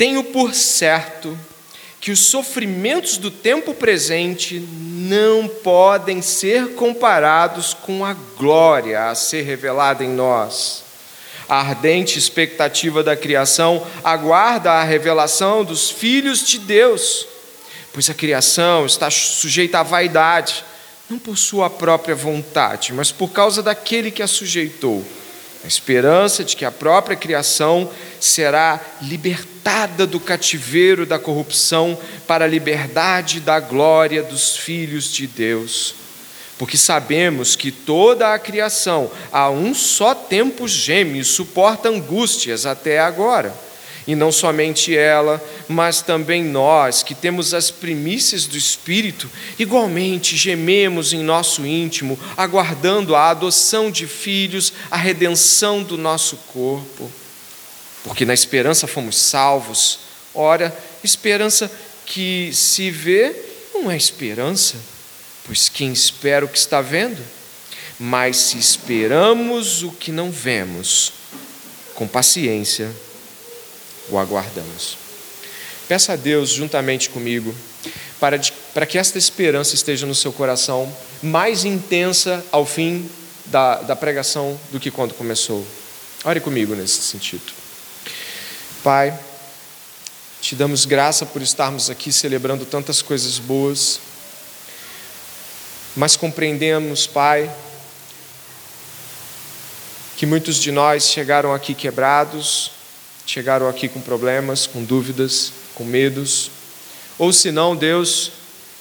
Tenho por certo que os sofrimentos do tempo presente não podem ser comparados com a glória a ser revelada em nós. A ardente expectativa da criação aguarda a revelação dos filhos de Deus, pois a criação está sujeita à vaidade, não por sua própria vontade, mas por causa daquele que a sujeitou a esperança de que a própria criação será libertada do cativeiro da corrupção para a liberdade da glória dos filhos de Deus. Porque sabemos que toda a criação, a um só tempo geme e suporta angústias até agora. E não somente ela, mas também nós, que temos as primícias do Espírito, igualmente gememos em nosso íntimo, aguardando a adoção de filhos, a redenção do nosso corpo. Porque na esperança fomos salvos. Ora, esperança que se vê não é esperança, pois quem espera o que está vendo? Mas se esperamos o que não vemos, com paciência, o aguardamos. Peça a Deus, juntamente comigo, para, de, para que esta esperança esteja no seu coração mais intensa ao fim da, da pregação do que quando começou. Ore comigo nesse sentido. Pai, te damos graça por estarmos aqui celebrando tantas coisas boas, mas compreendemos, Pai, que muitos de nós chegaram aqui quebrados, chegaram aqui com problemas, com dúvidas, com medos. Ou se não, Deus,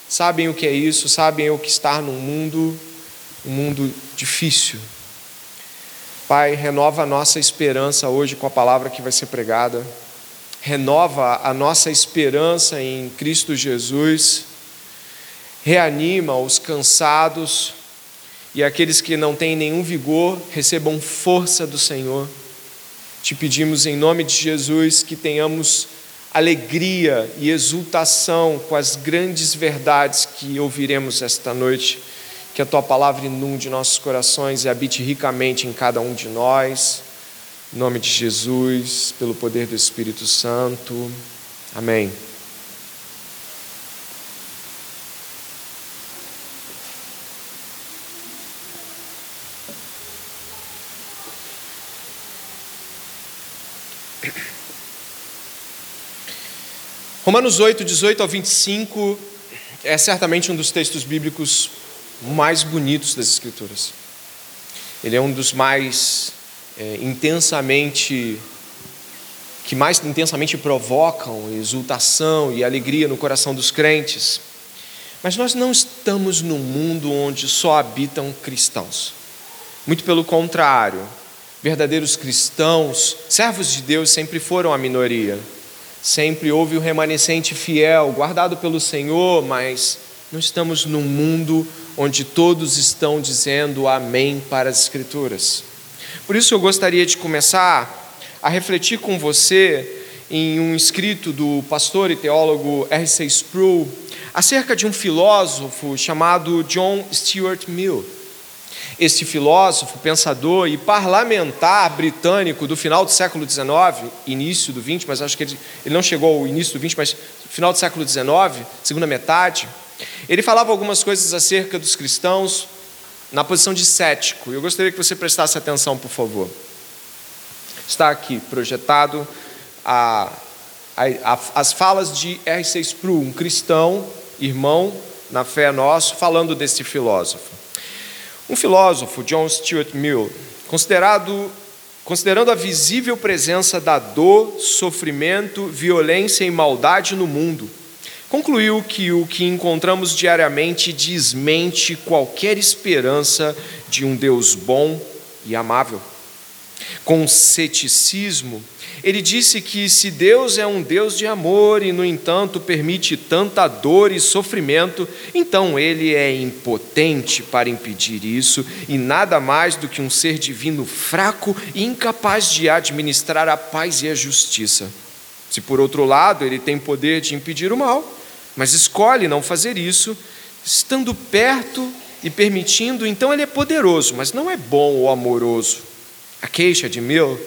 sabem o que é isso, sabem o que está num mundo, um mundo difícil. Pai, renova a nossa esperança hoje com a palavra que vai ser pregada. Renova a nossa esperança em Cristo Jesus. Reanima os cansados e aqueles que não têm nenhum vigor recebam força do Senhor. Te pedimos em nome de Jesus que tenhamos alegria e exultação com as grandes verdades que ouviremos esta noite. Que a tua palavra inunde nossos corações e habite ricamente em cada um de nós. Em nome de Jesus, pelo poder do Espírito Santo. Amém. Romanos 8, 18 ao 25 é certamente um dos textos bíblicos mais bonitos das Escrituras. Ele é um dos mais é, intensamente, que mais intensamente provocam exultação e alegria no coração dos crentes. Mas nós não estamos num mundo onde só habitam cristãos. Muito pelo contrário, verdadeiros cristãos, servos de Deus, sempre foram a minoria. Sempre houve o remanescente fiel, guardado pelo Senhor, mas não estamos num mundo onde todos estão dizendo amém para as Escrituras. Por isso eu gostaria de começar a refletir com você em um escrito do pastor e teólogo R.C. Sproul acerca de um filósofo chamado John Stuart Mill. Este filósofo, pensador e parlamentar britânico do final do século XIX, início do XX, mas acho que ele, ele não chegou ao início do XX, mas final do século XIX, segunda metade, ele falava algumas coisas acerca dos cristãos na posição de cético. Eu gostaria que você prestasse atenção, por favor. Está aqui projetado a, a, a, as falas de R.C. Sproul, um cristão, irmão na fé nosso, falando desse filósofo. Um filósofo, John Stuart Mill, considerado, considerando a visível presença da dor, sofrimento, violência e maldade no mundo, concluiu que o que encontramos diariamente desmente qualquer esperança de um Deus bom e amável. Com ceticismo, ele disse que se Deus é um Deus de amor e, no entanto, permite tanta dor e sofrimento, então ele é impotente para impedir isso e nada mais do que um ser divino fraco e incapaz de administrar a paz e a justiça. Se, por outro lado, ele tem poder de impedir o mal, mas escolhe não fazer isso, estando perto e permitindo, então ele é poderoso, mas não é bom ou amoroso. A queixa de Mill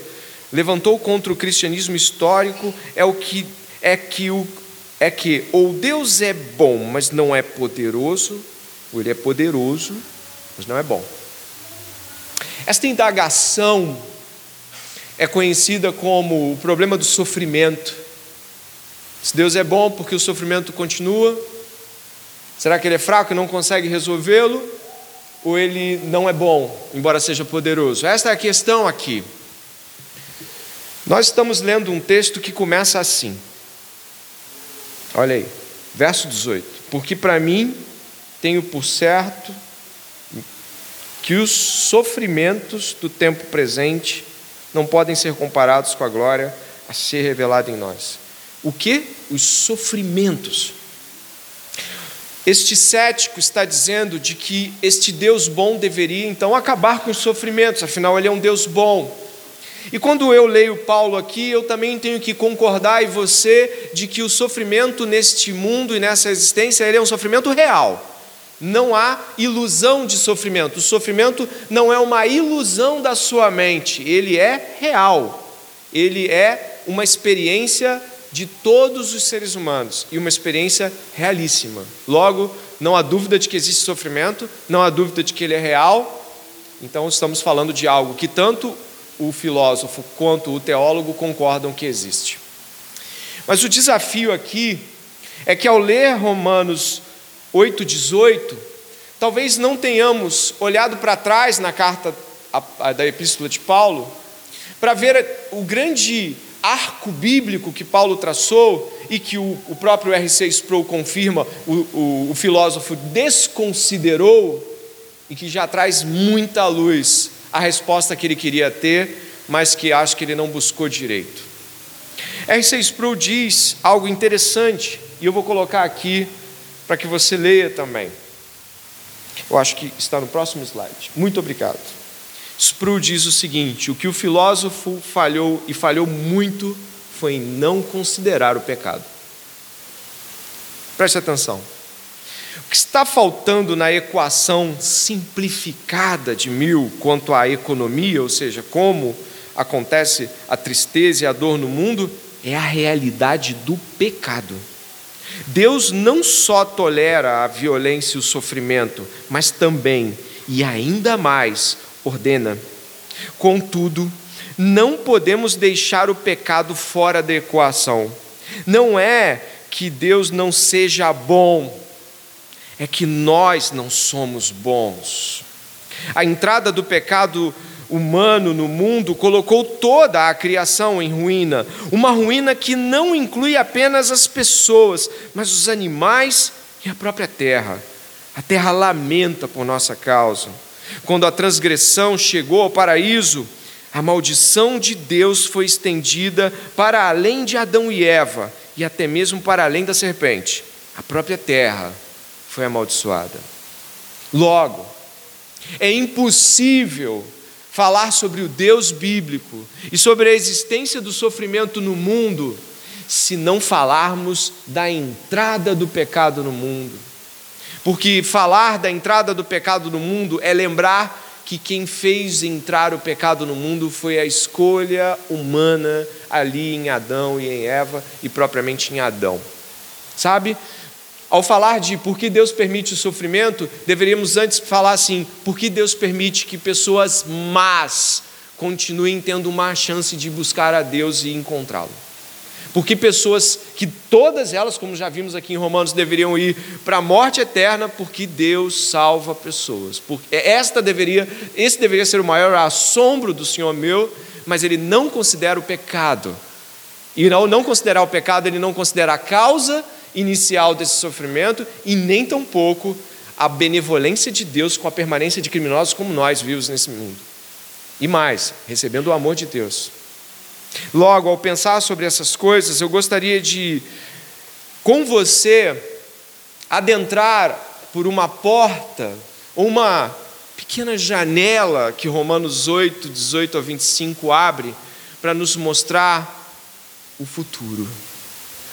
levantou contra o cristianismo histórico é o que é que, o, é que ou Deus é bom, mas não é poderoso, ou ele é poderoso, mas não é bom. Esta indagação é conhecida como o problema do sofrimento. Se Deus é bom porque o sofrimento continua, será que ele é fraco e não consegue resolvê-lo? Ou ele não é bom, embora seja poderoso? Esta é a questão aqui. Nós estamos lendo um texto que começa assim. Olha aí, verso 18. Porque para mim tenho por certo que os sofrimentos do tempo presente não podem ser comparados com a glória a ser revelada em nós. O que? Os sofrimentos. Este cético está dizendo de que este Deus bom deveria então acabar com os sofrimentos, afinal ele é um Deus bom. E quando eu leio Paulo aqui, eu também tenho que concordar e você de que o sofrimento neste mundo e nessa existência ele é um sofrimento real. Não há ilusão de sofrimento. O sofrimento não é uma ilusão da sua mente, ele é real. Ele é uma experiência de todos os seres humanos e uma experiência realíssima. Logo, não há dúvida de que existe sofrimento, não há dúvida de que ele é real. Então, estamos falando de algo que tanto o filósofo quanto o teólogo concordam que existe. Mas o desafio aqui é que ao ler Romanos 8,18, talvez não tenhamos olhado para trás na carta da Epístola de Paulo, para ver o grande arco bíblico que Paulo traçou e que o, o próprio R.C. Sproul confirma, o, o, o filósofo desconsiderou e que já traz muita luz a resposta que ele queria ter, mas que acho que ele não buscou direito. R.C. Sproul diz algo interessante, e eu vou colocar aqui para que você leia também. Eu acho que está no próximo slide. Muito obrigado. Sproul diz o seguinte: o que o filósofo falhou e falhou muito foi em não considerar o pecado. Preste atenção. O que está faltando na equação simplificada de mil quanto à economia, ou seja, como acontece a tristeza e a dor no mundo, é a realidade do pecado. Deus não só tolera a violência e o sofrimento, mas também, e ainda mais, ordena. Contudo, não podemos deixar o pecado fora da equação. Não é que Deus não seja bom, é que nós não somos bons. A entrada do pecado humano no mundo colocou toda a criação em ruína, uma ruína que não inclui apenas as pessoas, mas os animais e a própria terra. A terra lamenta por nossa causa. Quando a transgressão chegou ao paraíso, a maldição de Deus foi estendida para além de Adão e Eva e até mesmo para além da serpente. A própria terra foi amaldiçoada. Logo, é impossível falar sobre o Deus bíblico e sobre a existência do sofrimento no mundo se não falarmos da entrada do pecado no mundo. Porque falar da entrada do pecado no mundo é lembrar que quem fez entrar o pecado no mundo foi a escolha humana ali em Adão e em Eva e propriamente em Adão. Sabe? Ao falar de por que Deus permite o sofrimento, deveríamos antes falar assim: por que Deus permite que pessoas más continuem tendo uma chance de buscar a Deus e encontrá-lo? Porque pessoas que todas elas, como já vimos aqui em Romanos, deveriam ir para a morte eterna, porque Deus salva pessoas. Porque esta deveria, esse deveria ser o maior assombro do Senhor meu, mas ele não considera o pecado. E ao não considerar o pecado, ele não considera a causa inicial desse sofrimento e nem tampouco a benevolência de Deus com a permanência de criminosos como nós vivos nesse mundo. E mais, recebendo o amor de Deus. Logo, ao pensar sobre essas coisas, eu gostaria de, com você, adentrar por uma porta uma pequena janela que Romanos 8, 18 a 25 abre para nos mostrar o futuro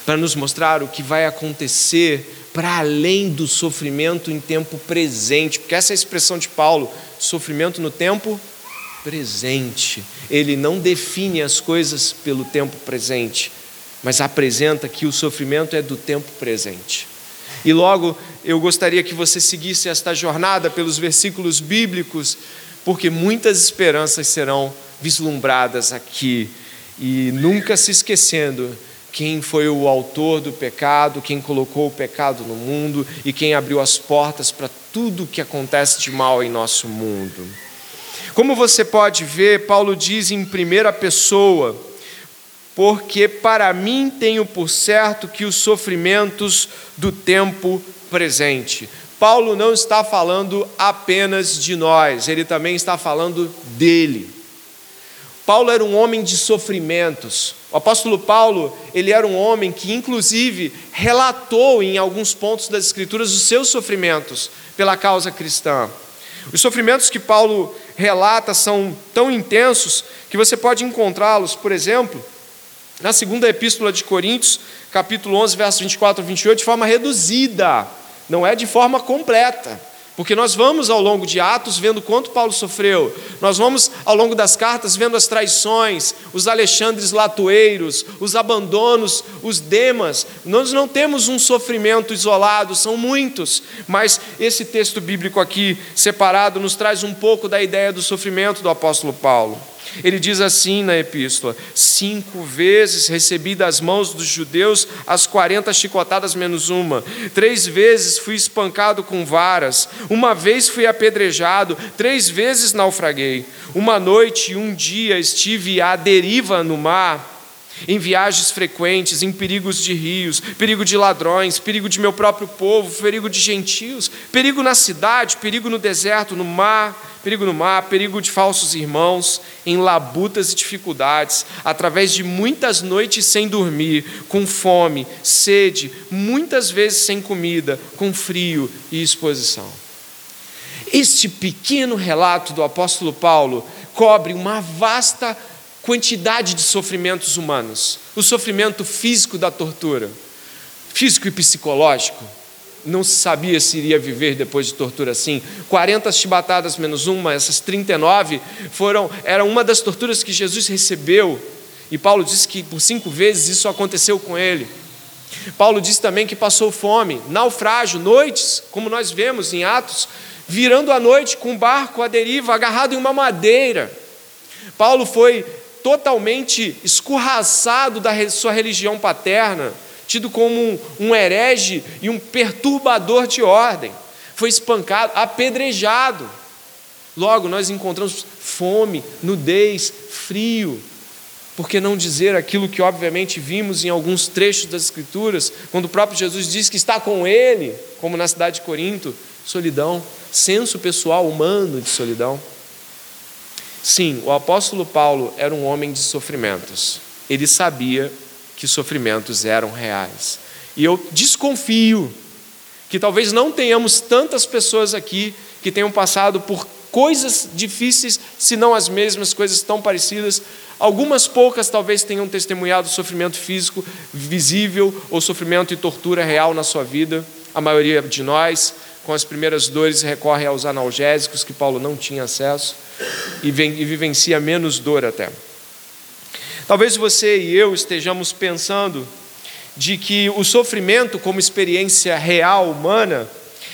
para nos mostrar o que vai acontecer para além do sofrimento em tempo presente, porque essa é a expressão de Paulo, sofrimento no tempo presente. Ele não define as coisas pelo tempo presente, mas apresenta que o sofrimento é do tempo presente. E logo eu gostaria que você seguisse esta jornada pelos versículos bíblicos, porque muitas esperanças serão vislumbradas aqui, e nunca se esquecendo quem foi o autor do pecado, quem colocou o pecado no mundo e quem abriu as portas para tudo que acontece de mal em nosso mundo. Como você pode ver, Paulo diz em primeira pessoa, porque para mim tenho por certo que os sofrimentos do tempo presente. Paulo não está falando apenas de nós, ele também está falando dele. Paulo era um homem de sofrimentos. O apóstolo Paulo, ele era um homem que inclusive relatou em alguns pontos das escrituras os seus sofrimentos pela causa cristã. Os sofrimentos que Paulo relata são tão intensos que você pode encontrá-los, por exemplo, na segunda epístola de Coríntios, capítulo 11, versos 24 a 28, de forma reduzida, não é de forma completa. Porque nós vamos ao longo de Atos vendo quanto Paulo sofreu, nós vamos ao longo das cartas vendo as traições, os Alexandres latoeiros, os abandonos, os demas. Nós não temos um sofrimento isolado, são muitos, mas esse texto bíblico aqui separado nos traz um pouco da ideia do sofrimento do apóstolo Paulo. Ele diz assim na epístola: Cinco vezes recebi das mãos dos judeus as quarenta chicotadas menos uma. Três vezes fui espancado com varas. Uma vez fui apedrejado. Três vezes naufraguei. Uma noite e um dia estive à deriva no mar em viagens frequentes, em perigos de rios, perigo de ladrões, perigo de meu próprio povo, perigo de gentios, perigo na cidade, perigo no deserto, no mar, perigo no mar, perigo de falsos irmãos, em labutas e dificuldades, através de muitas noites sem dormir, com fome, sede, muitas vezes sem comida, com frio e exposição. Este pequeno relato do apóstolo Paulo cobre uma vasta quantidade de sofrimentos humanos. O sofrimento físico da tortura, físico e psicológico. Não se sabia se iria viver depois de tortura assim. 40 chibatadas menos uma, essas 39 foram, era uma das torturas que Jesus recebeu. E Paulo disse que por cinco vezes isso aconteceu com ele. Paulo disse também que passou fome, naufrágio, noites, como nós vemos em Atos, virando a noite com um barco à deriva, agarrado em uma madeira. Paulo foi totalmente escorraçado da sua religião paterna, tido como um, herege e um perturbador de ordem. Foi espancado, apedrejado. Logo, nós encontramos fome, nudez, frio. Por que não dizer aquilo que, obviamente, vimos em alguns trechos das Escrituras, quando o próprio Jesus diz que está com ele, como na cidade de Corinto? Solidão, senso pessoal humano de solidão. Sim, o apóstolo Paulo era um homem de sofrimentos. Ele sabia que sofrimentos eram reais. E eu desconfio que talvez não tenhamos tantas pessoas aqui que tenham passado por coisas difíceis, se não as mesmas, coisas tão parecidas. Algumas poucas talvez tenham testemunhado sofrimento físico visível ou sofrimento e tortura real na sua vida. A maioria de nós, com as primeiras dores, recorre aos analgésicos que Paulo não tinha acesso e, vivencia menos dor até. Talvez você e eu estejamos pensando de que o sofrimento, como experiência real humana,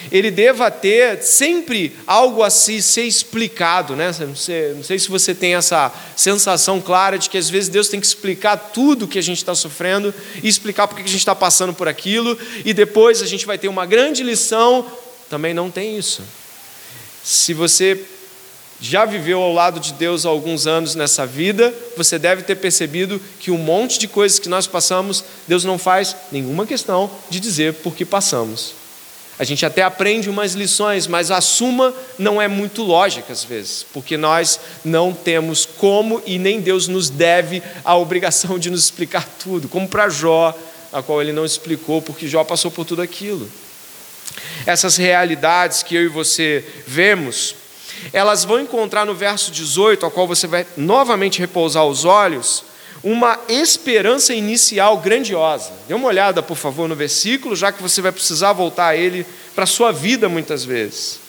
ele deva ter sempre algo a se ser explicado, né? Não sei, não sei se você tem essa sensação clara de que às vezes Deus tem que explicar tudo que a gente está sofrendo e explicar porque a gente está passando por aquilo, e depois a gente vai ter uma grande lição. Também não tem isso. Se você já viveu ao lado de Deus há alguns anos nessa vida, você deve ter percebido que um monte de coisas que nós passamos, Deus não faz nenhuma questão de dizer por que passamos. A gente até aprende umas lições, mas a suma não é muito lógica às vezes, porque nós não temos como e nem Deus nos deve a obrigação de nos explicar tudo, como para Jó, a qual ele não explicou, porque Jó passou por tudo aquilo. Essas realidades que eu e você vemos, elas vão encontrar no verso 18, ao qual você vai novamente repousar os olhos, uma esperança inicial grandiosa. Dê uma olhada, por favor, no versículo, já que você vai precisar voltar a ele para a sua vida muitas vezes.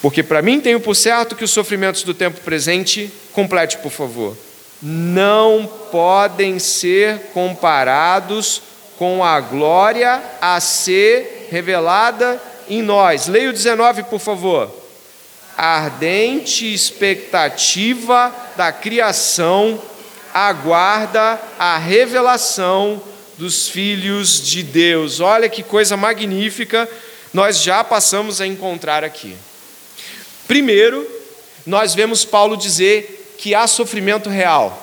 Porque para mim tenho por certo que os sofrimentos do tempo presente, complete, por favor. não podem ser comparados com a glória a ser revelada em nós. Leia o 19, por favor. A ardente expectativa da criação aguarda a revelação dos filhos de Deus. Olha que coisa magnífica nós já passamos a encontrar aqui. Primeiro, nós vemos Paulo dizer que há sofrimento real.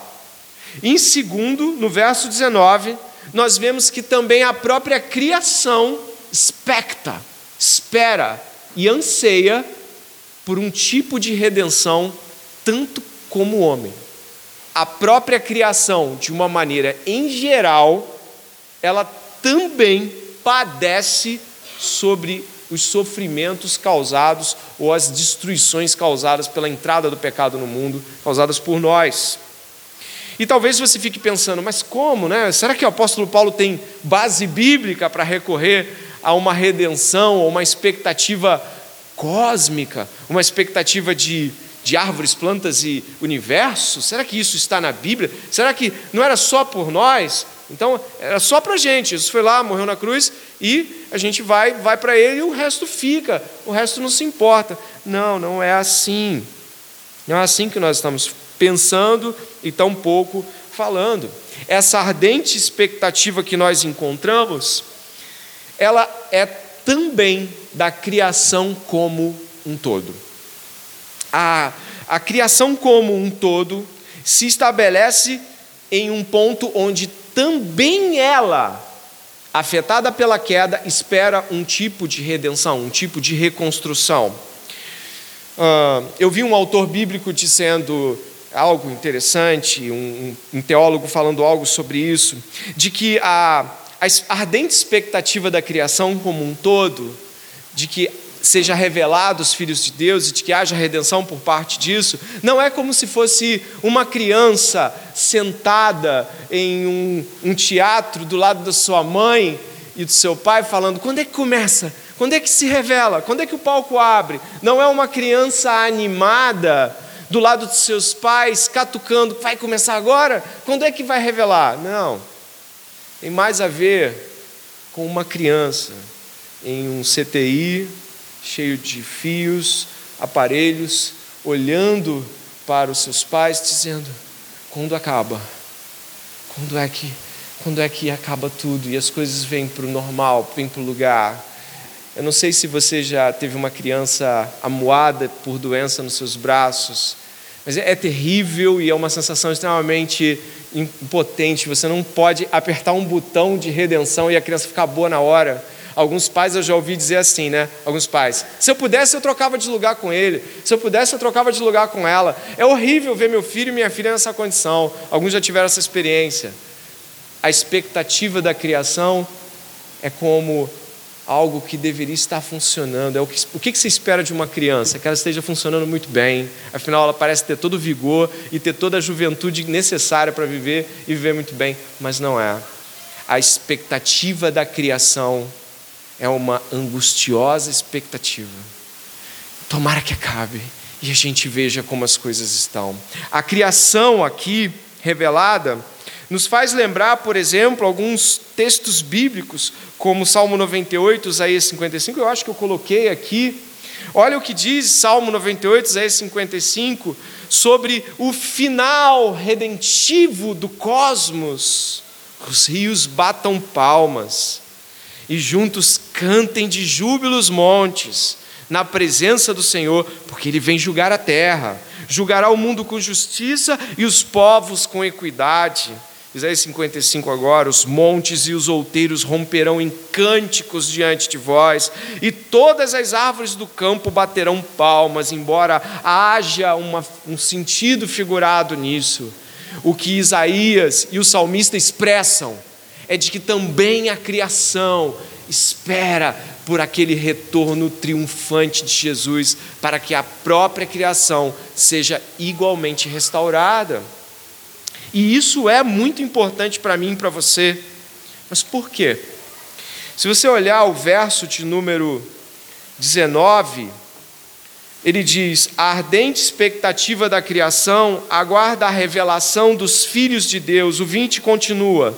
Em segundo, no verso 19, nós vemos que também a própria criação expecta, espera e anseia por um tipo de redenção tanto como o homem. A própria criação, de uma maneira em geral, ela também padece sobre os sofrimentos causados ou as destruições causadas pela entrada do pecado no mundo, causadas por nós. E talvez você fique pensando, mas como, né? Será que o apóstolo Paulo tem base bíblica para recorrer a uma redenção, ou uma expectativa cósmica, uma expectativa de, de árvores, plantas e universo? Será que isso está na Bíblia? Será que não era só por nós? Então, era só para a gente. Jesus foi lá, morreu na cruz e a gente vai, vai para ele e o resto fica, o resto não se importa. Não, não é assim. Não é assim que nós estamos pensando e tão pouco falando. Essa ardente expectativa que nós encontramos, ela é também da criação como um todo. A, a criação como um todo se estabelece em um ponto onde também ela, afetada pela queda, espera um tipo de redenção, um tipo de reconstrução. Uh, eu vi um autor bíblico dizendo algo interessante, um, um, teólogo falando algo sobre isso, de que a, a ardente expectativa da criação como um todo, de que seja revelado os filhos de Deus e de que haja redenção por parte disso, não é como se fosse uma criança sentada em um, um teatro do lado da sua mãe e do seu pai falando: quando é que começa? Quando é que se revela? Quando é que o palco abre? Não é uma criança animada do lado dos seus pais, catucando, vai começar agora? Quando é que vai revelar? Não. Tem mais a ver com uma criança em um CTI cheio de fios, aparelhos, olhando para os seus pais, dizendo: quando acaba? Quando é que, quando é que acaba tudo e as coisas vêm para o normal, vêm para o lugar? Eu não sei se você já teve uma criança amuada por doença nos seus braços, mas é, é terrível e é uma sensação extremamente impotente. Você não pode apertar um botão de redenção e a criança ficar boa na hora. Alguns pais eu já ouvi dizer assim, né? Alguns pais. Se eu pudesse, eu trocava de lugar com ele. Se eu pudesse, eu trocava de lugar com ela. É horrível ver meu filho e minha filha nessa condição. Alguns já tiveram essa experiência. A expectativa da criação é como algo que deveria estar funcionando. É o, que, o que você espera de uma criança? Que ela esteja funcionando muito bem. Afinal, ela parece ter todo o vigor e ter toda a juventude necessária para viver e viver muito bem, mas não é. A expectativa da criação é uma angustiosa expectativa. Tomara que acabe e a gente veja como as coisas estão. A criação aqui revelada nos faz lembrar, por exemplo, alguns textos bíblicos, como Salmo 98, Isaías 55, eu acho que eu coloquei aqui. Olha o que diz Salmo 98, Isaías 55, sobre o final redentivo do cosmos. Os rios batam palmas, e juntos cantem de júbilo os montes, na presença do Senhor, porque Ele vem julgar a terra, julgará o mundo com justiça e os povos com equidade. Isaías 55 agora: os montes e os outeiros romperão em cânticos diante de vós, e todas as árvores do campo baterão palmas, embora haja uma, um sentido figurado nisso. O que Isaías e o salmista expressam é de que também a criação espera por aquele retorno triunfante de Jesus, para que a própria criação seja igualmente restaurada. E isso é muito importante para mim e para você. Mas por quê? Se você olhar o verso de número 19, ele diz: a ardente expectativa da criação aguarda a revelação dos filhos de Deus. O 20 continua: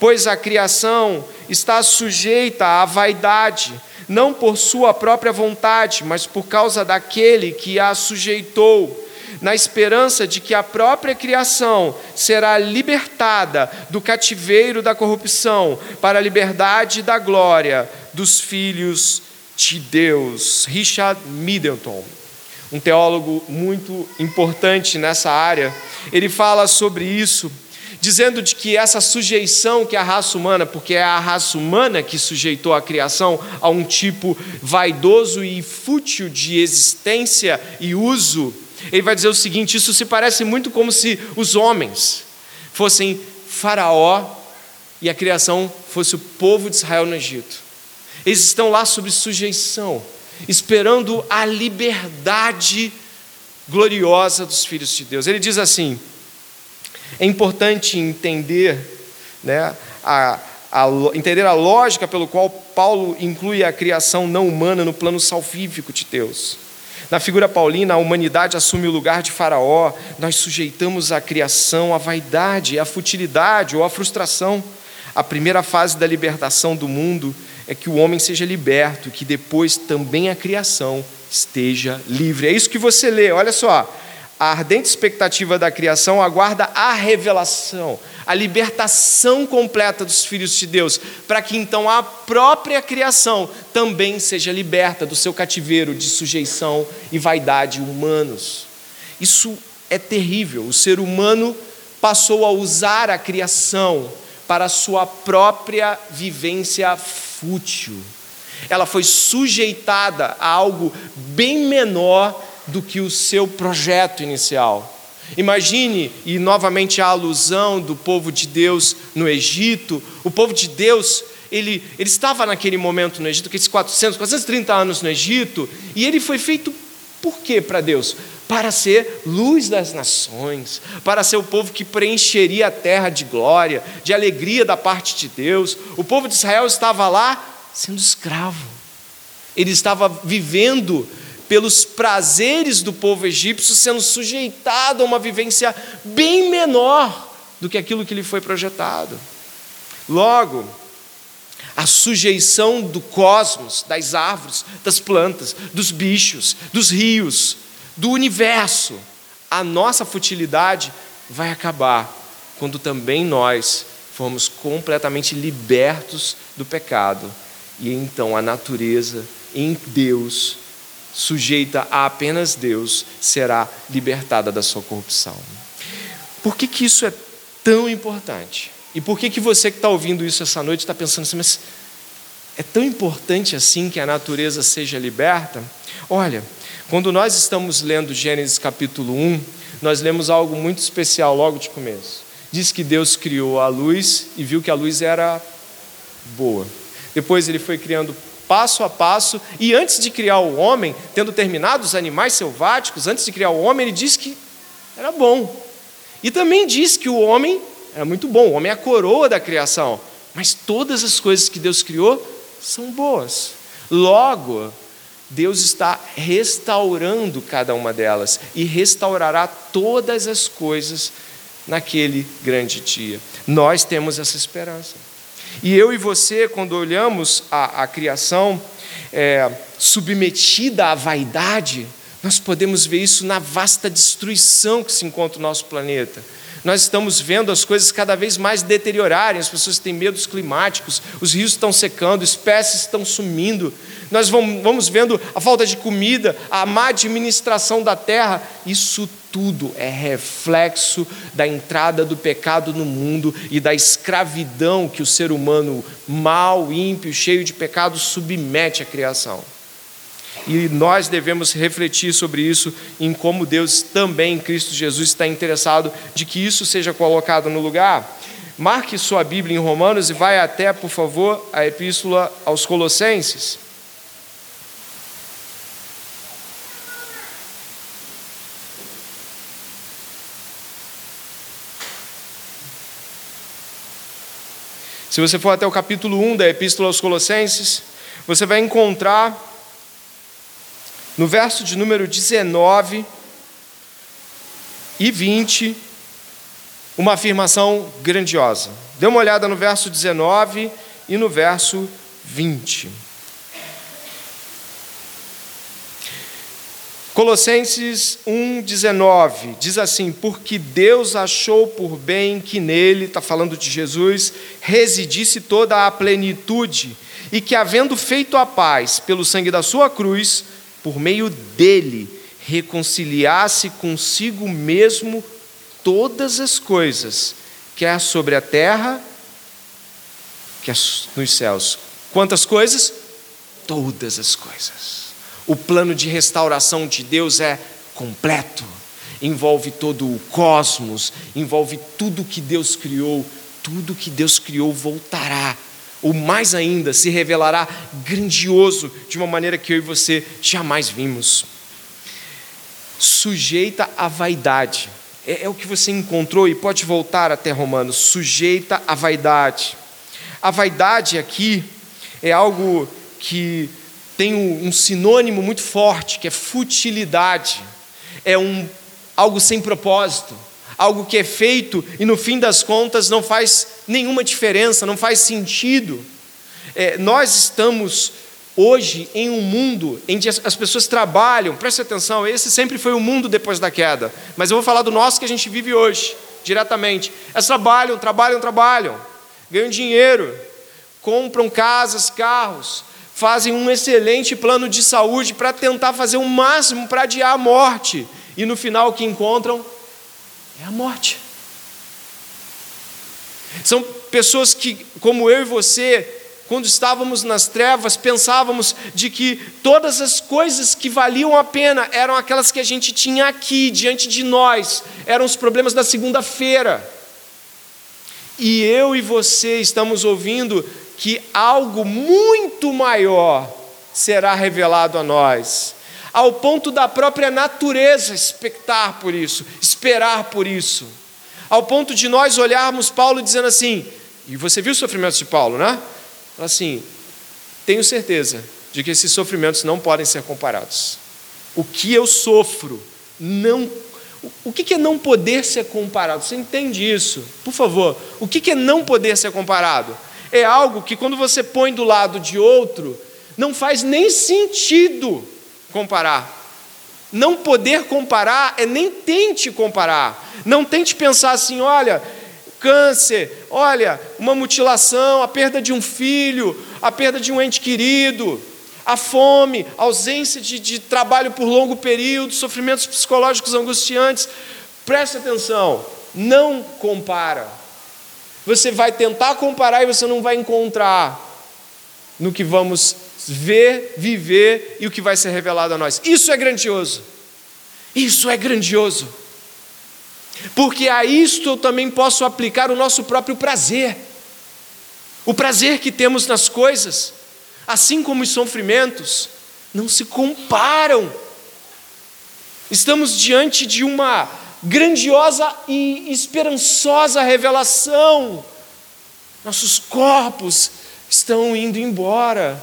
pois a criação está sujeita à vaidade, não por sua própria vontade, mas por causa daquele que a sujeitou, na esperança de que a própria criação será libertada do cativeiro da corrupção para a liberdade da glória dos filhos de Deus. Richard Middleton, um teólogo muito importante nessa área, ele fala sobre isso, dizendo de que essa sujeição que a raça humana, porque é a raça humana que sujeitou a criação a um tipo vaidoso e fútil de existência e uso, ele vai dizer o seguinte: isso se parece muito como se os homens fossem Faraó e a criação fosse o povo de Israel no Egito. Eles estão lá sob sujeição, esperando a liberdade gloriosa dos filhos de Deus. Ele diz assim: é importante entender, né, a, a, entender a lógica pelo qual Paulo inclui a criação não humana no plano salvífico de Deus. Na figura paulina, a humanidade assume o lugar de Faraó, nós sujeitamos a criação à vaidade, à futilidade ou à frustração. A primeira fase da libertação do mundo é que o homem seja liberto, que depois também a criação esteja livre. É isso que você lê, olha só. A ardente expectativa da criação aguarda a revelação, a libertação completa dos filhos de Deus, para que então a própria criação também seja liberta do seu cativeiro de sujeição e vaidade humanos. Isso é terrível. O ser humano passou a usar a criação para sua própria vivência fútil. Ela foi sujeitada a algo bem menor do que o seu projeto inicial. Imagine, e novamente a alusão do povo de Deus no Egito, o povo de Deus, ele, ele estava naquele momento no Egito, aqueles 400, 430 anos no Egito, e ele foi feito por quê para Deus? Para ser luz das nações, para ser o povo que preencheria a terra de glória, de alegria da parte de Deus. O povo de Israel estava lá sendo escravo, ele estava vivendo pelos prazeres do povo egípcio, sendo sujeitado a uma vivência bem menor do que aquilo que lhe foi projetado. Logo, a sujeição do cosmos, das árvores, das plantas, dos bichos, dos rios, do universo, a nossa futilidade vai acabar quando também nós formos completamente libertos do pecado e então a natureza em Deus, sujeita a apenas Deus, será libertada da sua corrupção. Por que, que isso é tão importante? E por que, que você que está ouvindo isso essa noite está pensando assim, mas é tão importante assim que a natureza seja liberta? Olha, quando nós estamos lendo Gênesis capítulo 1, nós lemos algo muito especial logo de começo. Diz que Deus criou a luz e viu que a luz era boa. Depois ele foi criando passo a passo, e antes de criar o homem, tendo terminado os animais selváticos, antes de criar o homem, ele disse que era bom. E também diz que o homem era muito bom, o homem é a coroa da criação. Mas todas as coisas que Deus criou são boas. Logo, Deus está restaurando cada uma delas e restaurará todas as coisas naquele grande dia. Nós temos essa esperança. E eu e você, quando olhamos a, a criação é, submetida à vaidade, nós podemos ver isso na vasta destruição que se encontra no nosso planeta. Nós estamos vendo as coisas cada vez mais deteriorarem, as pessoas têm medos climáticos, os rios estão secando, espécies estão sumindo. Nós vamos vendo a falta de comida, a má administração da terra. Isso tudo é reflexo da entrada do pecado no mundo e da escravidão que o ser humano mau, ímpio, cheio de pecado submete à criação. E nós devemos refletir sobre isso, em como Deus também, em Cristo Jesus, está interessado de que isso seja colocado no lugar. Marque sua Bíblia em Romanos e vai até, por favor, a Epístola aos Colossenses. Se você for até o capítulo 1 da Epístola aos Colossenses, você vai encontrar No verso de número 19 e 20, uma afirmação grandiosa. Dê uma olhada no verso 19 e no verso 20. Colossenses 1,19 diz assim: Porque Deus achou por bem que nele, está falando de Jesus, residisse toda a plenitude, e que, havendo feito a paz pelo sangue da sua cruz, por meio dele, reconciliasse consigo mesmo todas as coisas, quer sobre a terra, quer nos céus. Quantas coisas? Todas as coisas. O plano de restauração de Deus é completo, envolve todo o cosmos, envolve tudo que Deus criou, tudo que Deus criou voltará, ou mais ainda, se revelará grandioso de uma maneira que eu e você jamais vimos. Sujeita à vaidade, é, é o que você encontrou e pode voltar até Romanos, sujeita à vaidade. A vaidade aqui é algo que tem um, sinônimo muito forte, que é futilidade. É um, algo sem propósito, algo que é feito e no fim das contas não faz nenhuma diferença, não faz sentido. É, nós estamos hoje em um mundo em que as pessoas trabalham, preste atenção, esse sempre foi o mundo depois da queda, mas eu vou falar do nosso que a gente vive hoje, diretamente. Elas trabalham, trabalham, trabalham, ganham dinheiro, compram casas, carros, fazem um excelente plano de saúde para tentar fazer o máximo para adiar a morte, e no final o que encontram é a morte. São pessoas que, como eu e você, quando estávamos nas trevas, pensávamos de que todas as coisas que valiam a pena eram aquelas que a gente tinha aqui, diante de nós, eram os problemas da segunda-feira. E eu e você estamos ouvindo que algo muito maior será revelado a nós, ao ponto da própria natureza expectar por isso, esperar por isso, ao ponto de nós olharmos Paulo dizendo assim, e você viu os sofrimentos de Paulo, né? Assim, tenho certeza de que esses sofrimentos não podem ser comparados. O que eu sofro não o que é não poder ser comparado? Você entende isso? Por favor, o que é não poder ser comparado? é algo que, quando você põe do lado de outro, não faz nem sentido comparar. Não poder comparar é nem tente comparar. Não tente pensar assim: olha, câncer, olha, uma mutilação, a perda de um filho, a perda de um ente querido, a fome, a ausência de, de trabalho por longo período, sofrimentos psicológicos angustiantes. Preste atenção, não compara. Você vai tentar comparar e você não vai encontrar no que vamos ver, viver e o que vai ser revelado a nós. Isso é grandioso. Isso é grandioso. Porque a isto eu também posso aplicar o nosso próprio prazer. O prazer que temos nas coisas, assim como os sofrimentos, não se comparam. Estamos diante de uma grandiosa e esperançosa revelação. Nossos corpos estão indo embora.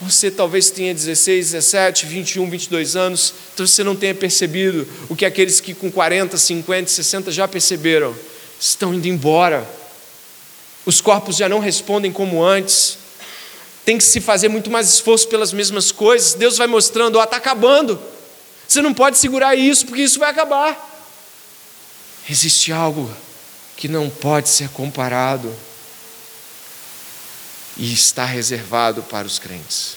Você talvez tenha 16, 17, 21, 22 anos, então você não tenha percebido o que aqueles que com 40, 50, 60 já perceberam. Estão indo embora. Os corpos já não respondem como antes. Tem que se fazer muito mais esforço pelas mesmas coisas. Deus vai mostrando, ó, está acabando. Você não pode segurar isso, porque isso vai acabar. Existe algo que não pode ser comparado e está reservado para os crentes.